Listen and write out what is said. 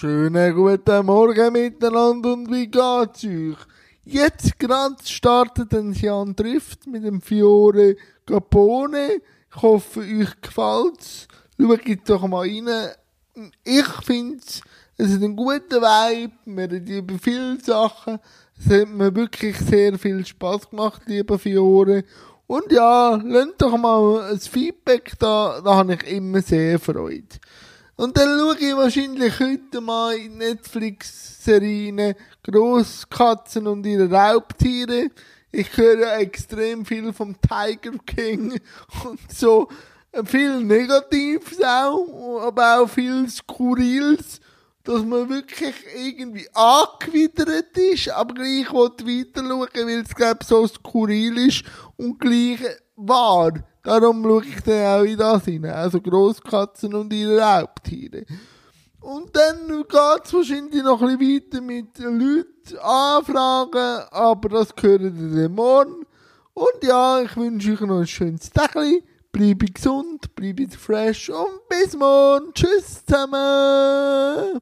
Schönen guten Morgen miteinander und wie geht's euch? Jetzt gerade startet ein Jan Drift mit dem Fiore Capone. Ich hoffe, euch gefällt's. Schaut doch mal rein. Ich find's, es ist ein guter Vibe. Wir reden über viele Sachen. Es hat mir wirklich sehr viel Spaß gemacht, lieber Fiore. Und ja, lasst doch mal ein Feedback da, da habe ich immer sehr Freude. Und dann schaue ich wahrscheinlich heute mal in Netflix-Serien Grosskatzen und ihre Raubtiere. Ich höre extrem viel vom Tiger King und so. Viel Negatives auch, aber auch viel Skurriles, dass man wirklich irgendwie angewidert ist, aber gleich weiter schauen, weil es, glaube so skurril ist und gleich wahr. Darum schaue ich dann auch in das rein. Also Grosskatzen und ihre Raubtiere. Und dann geht es wahrscheinlich noch ein bisschen weiter mit Leuten anfragen, aber das gehört dann morgen. Und ja, ich wünsche euch noch ein schönes Tag. Bleibe gesund, bleibe fresh und bis morgen. Tschüss zusammen.